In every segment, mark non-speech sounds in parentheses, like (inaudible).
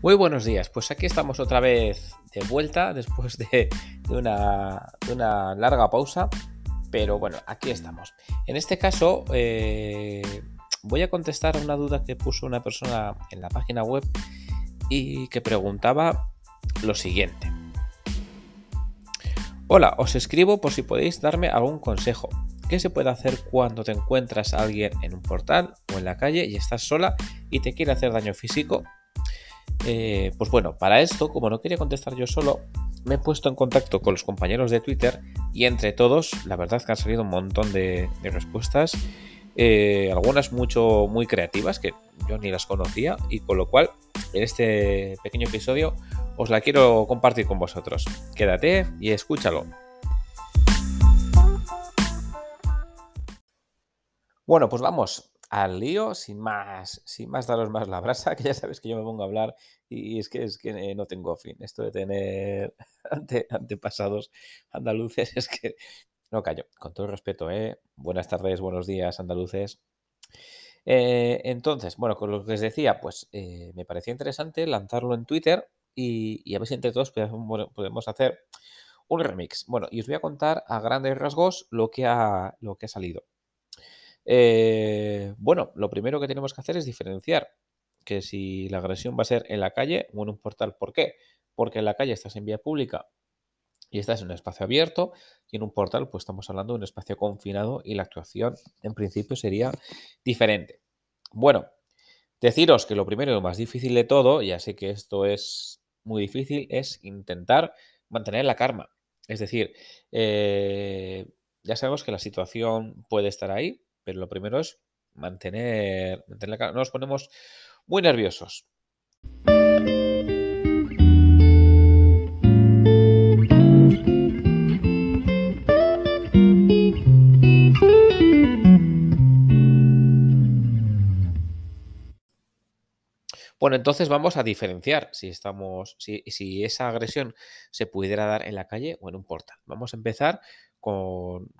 Muy buenos días, pues aquí estamos otra vez de vuelta después de, una, larga pausa, pero bueno, aquí estamos. En este caso eh, voy a contestar a una duda que puso una persona en la página web y que preguntaba lo siguiente. Hola, os escribo por si podéis darme algún consejo. ¿Qué se puede hacer cuando te encuentras a alguien en un portal o en la calle y estás sola y te quiere hacer daño físico eh, pues bueno, para esto, como no quería contestar yo solo, me he puesto en contacto con los compañeros de Twitter y entre todos, la verdad que han salido un montón de, respuestas, eh, algunas mucho muy creativas que yo ni las conocía y con lo cual en este pequeño episodio os la quiero compartir con vosotros. Quédate y escúchalo. Bueno, pues vamos al lío, sin más, sin más daros más la brasa, que ya sabes que yo me pongo a hablar y es que es que eh, no tengo fin. Esto de tener (laughs) antepasados andaluces (laughs) es que no callo. Con todo respeto, ¿eh? Buenas tardes, buenos días, andaluces. Eh, entonces, bueno, con lo que os decía, pues eh, me parecía interesante lanzarlo en Twitter y, a ver si entre todos podemos hacer un remix. Bueno, y os voy a contar a grandes rasgos lo que ha, lo que ha salido. Eh, bueno, lo primero que tenemos que hacer es diferenciar que si la agresión va a ser en la calle o en un portal. ¿Por qué? Porque en la calle estás en vía pública y estás en un espacio abierto y en un portal pues estamos hablando de un espacio confinado y la actuación en principio sería diferente. Bueno, deciros que lo primero y lo más difícil de todo, ya sé que esto es muy difícil, es intentar mantener la karma. Es decir, eh, ya sabemos que la situación puede estar ahí, pero lo primero es mantener, mantener la No nos ponemos muy nerviosos. Bueno, entonces vamos a diferenciar si estamos, si, si, esa agresión se pudiera dar en la calle o en un portal. Vamos a empezar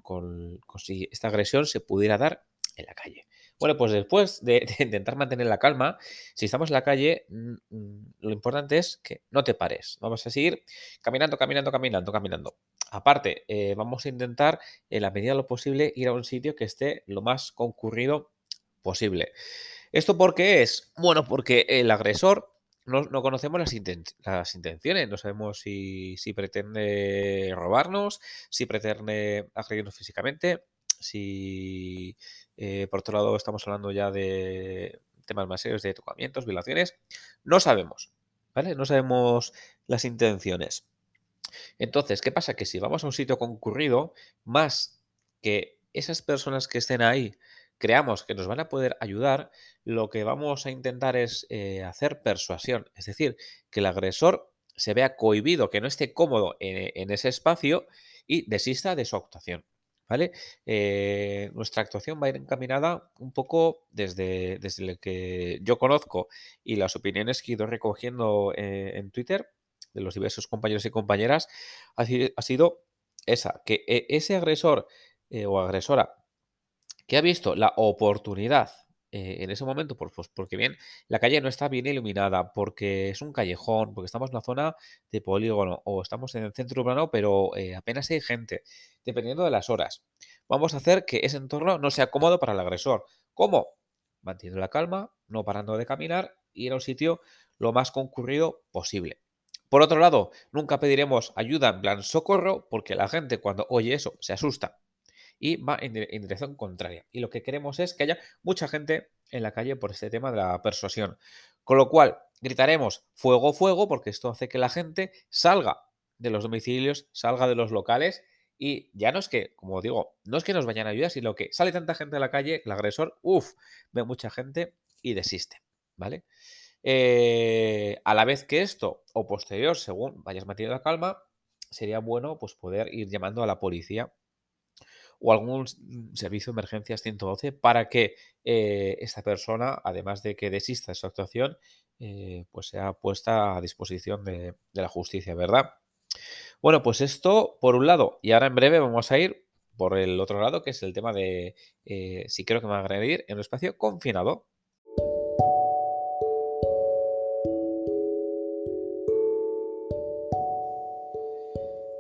con, si esta agresión se pudiera dar en la calle. Bueno, pues después de, intentar mantener la calma, si estamos en la calle, lo importante es que no te pares. Vamos a seguir caminando, caminando, caminando, caminando. Aparte, eh, vamos a intentar, en la medida de lo posible, ir a un sitio que esté lo más concurrido posible. ¿Esto por qué es? Bueno, porque el agresor no, conocemos las, intenciones, no sabemos si, pretende robarnos, si pretende agredirnos físicamente, si eh, por otro lado estamos hablando ya de temas más serios de tocamientos, violaciones, no sabemos, ¿vale? No sabemos las intenciones. Entonces, ¿qué pasa? Que si vamos a un sitio concurrido, más que esas personas que estén ahí creamos que nos van a poder ayudar, lo que vamos a intentar es eh, hacer persuasión, es decir, que el agresor se vea cohibido, que no esté cómodo en, ese espacio y desista de su actuación. ¿Vale? Eh, nuestra actuación va a ir encaminada un poco desde, desde lo que yo conozco y las opiniones que he ido recogiendo eh, en Twitter de los diversos compañeros y compañeras, ha sido esa, que ese agresor o agresora que ha visto la oportunidad eh, en ese momento, pues, porque bien, la calle no está bien iluminada, porque es un callejón, porque estamos en una zona de polígono o estamos en el centro urbano, pero eh, apenas hay gente, dependiendo de las horas. Vamos a hacer que ese entorno no sea cómodo para el agresor. ¿Cómo? Manteniendo la calma, no parando de caminar y ir a un sitio lo más concurrido posible. Por otro lado, nunca pediremos ayuda en plan socorro, porque la gente cuando oye eso se asusta y va en, dirección contraria. Y lo que queremos es que haya mucha gente en la calle por este tema de la persuasión. Con lo cual, gritaremos fuego, fuego, porque esto hace que la gente salga de los domicilios, salga de los locales y ya no es que, como digo, no es que nos vayan a ayudar, sino que sale tanta gente a la calle, el agresor, uff, ve mucha gente y desiste, ¿vale? Eh, a la vez que esto, o posterior, según vayas manteniendo la calma, sería bueno pues poder ir llamando a la policía o algún servicio de emergencias 112 para que eh, esta persona, además de que desista de su actuación, eh, pues sea puesta a disposición de, la justicia, ¿verdad? Bueno, pues esto por un lado, y ahora en breve vamos a ir por el otro lado, que es el tema de eh, si creo que me va a agredir en un espacio confinado.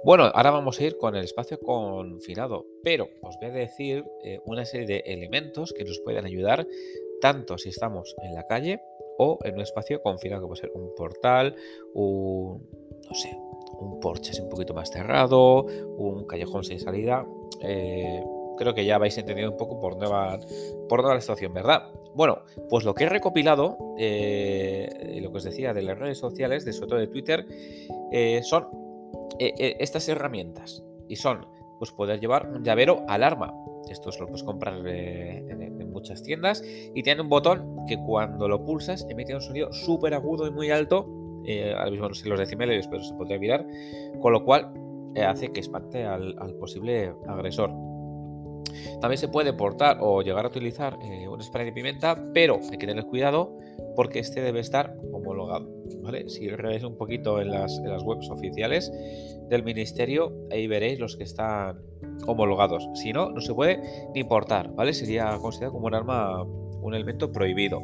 Bueno, ahora vamos a ir con el espacio confinado, pero os voy a decir eh, una serie de elementos que nos pueden ayudar tanto si estamos en la calle o en un espacio confinado, que puede ser un portal, un, no sé, un porche un poquito más cerrado, un callejón sin salida. Eh, creo que ya habéis entendido un poco por dónde va, por la situación, ¿verdad? Bueno, pues lo que he recopilado, eh, lo que os decía de las redes sociales, de sobre todo de Twitter, son estas herramientas. Y son, pues poder llevar un llavero alarma. Esto lo puedes comprar en, muchas tiendas y tiene un botón que cuando lo pulsas emite un sonido súper agudo y muy alto. Eh, ahora mismo no sé los decimales, pero se podría mirar. Con lo cual eh, hace que espante al, posible agresor. También se puede portar o llegar a utilizar eh, un spray de pimienta, pero hay que tener cuidado porque este debe estar homologado. ¿vale? Si reveis un poquito en las, en las webs oficiales del ministerio, ahí veréis los que están homologados. Si no, no se puede ni portar, ¿vale? Sería considerado como un arma, un elemento prohibido.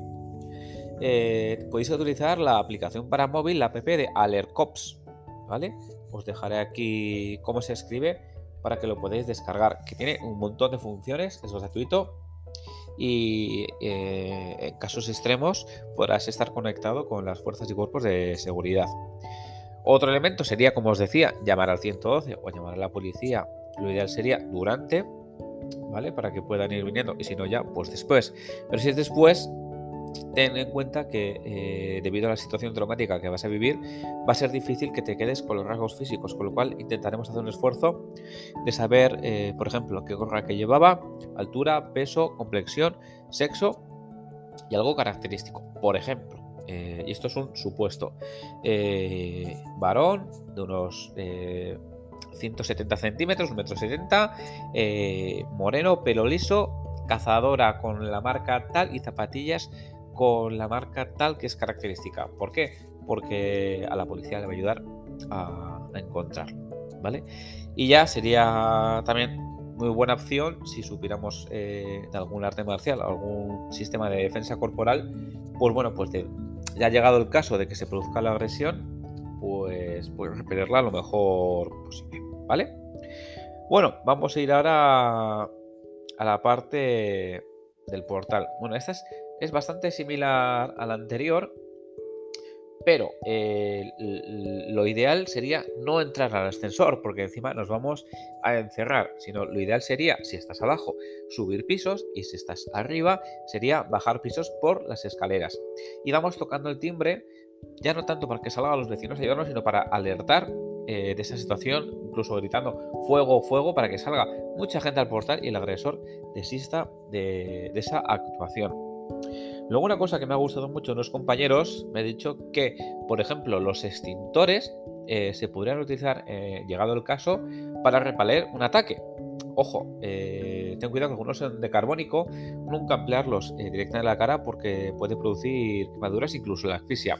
Eh, podéis utilizar la aplicación para móvil, la app de AlertCops, ¿vale? Os dejaré aquí cómo se escribe para que lo podáis descargar, que tiene un montón de funciones, es gratuito y eh, en casos extremos podrás estar conectado con las fuerzas y cuerpos de seguridad. Otro elemento sería, como os decía, llamar al 112 o llamar a la policía lo ideal sería durante, ¿vale? Para que puedan ir viniendo y si no ya, pues después. Pero si es después, ten en cuenta que eh, debido a la situación traumática que vas a vivir, va a ser difícil que te quedes con los rasgos físicos, con lo cual intentaremos hacer un esfuerzo de saber, eh, por ejemplo, qué gorra que llevaba, altura, peso, complexión, sexo y algo característico. Por ejemplo, eh, y esto es un supuesto, varón de unos 170 centímetros, 1,70 metro 70, eh, moreno, pelo liso, cazadora con la marca tal y zapatillas con la marca tal que es característica. ¿Por qué? Porque a la policía le va a ayudar a, encontrarlo, ¿vale? Y ya sería también muy buena opción si supiéramos eh, de algún arte marcial, algún sistema de defensa corporal, pues bueno, pues ya ha llegado el caso de que se produzca la agresión, pues, pues repelerla lo mejor posible. ¿Vale? Bueno, vamos a ir ahora a la parte del portal. Bueno, esta es, bastante similar a la anterior, pero eh, lo ideal sería no entrar al ascensor, porque encima nos vamos a encerrar, sino lo ideal sería, si estás abajo, subir pisos y si estás arriba, sería bajar pisos por las escaleras. Y vamos tocando el timbre, ya no tanto para que salgan los vecinos a ayudarnos, sino para alertar eh, de esa situación, incluso gritando fuego, fuego, para que salga mucha gente al portal y el agresor desista de, esa actuación. Luego una cosa que me ha gustado mucho los compañeros, me ha dicho que, por ejemplo, los extintores eh, se podrían utilizar, eh, llegado el caso, para repeler un ataque. Ojo, ten cuidado que algunos son de carbónico, nunca emplearlos directamente en la cara porque puede producir quemaduras, incluso la asfixia.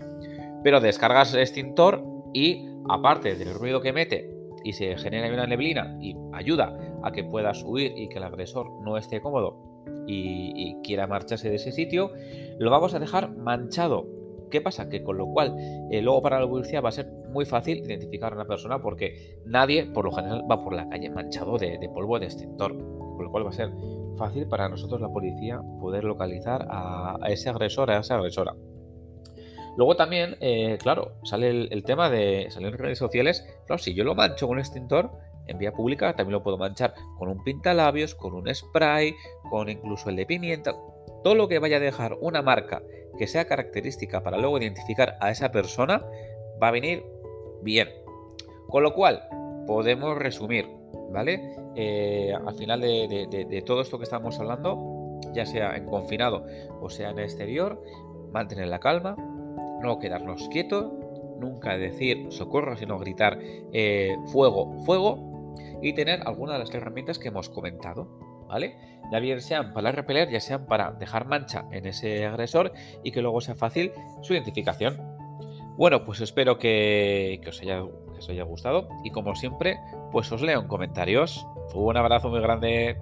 Pero descargas el extintor y aparte del ruido que mete y se genera una neblina y ayuda a que puedas huir y que el agresor no esté cómodo y, quiera marcharse de ese sitio, lo vamos a dejar manchado. ¿Qué pasa? Que con lo cual eh, luego para la policía va a ser muy fácil identificar a una persona porque nadie por lo general va por la calle manchado de, polvo de extintor. Con lo cual va a ser fácil para nosotros la policía poder localizar a ese agresor, a esa agresora. Luego también, eh, claro, sale el, tema de salir en redes sociales. Claro, si yo lo mancho con un extintor en vía pública, también lo puedo manchar con un pintalabios, con un spray, con incluso el de pimienta. Todo lo que vaya a dejar una marca que sea característica para luego identificar a esa persona va a venir bien. Con lo cual, podemos resumir, ¿vale? Eh, al final de todo esto que estamos hablando, ya sea en confinado o sea en exterior, mantener la calma, no quedarnos quietos, nunca decir socorro, sino gritar eh, fuego, fuego y tener algunas de las herramientas que hemos comentado, ¿vale? Ya bien sean para repeler, ya sean para dejar mancha en ese agresor y que luego sea fácil su identificación. Bueno, pues espero que, os, haya, que os haya gustado y como siempre, pues os leo en comentarios. Un abrazo muy grande.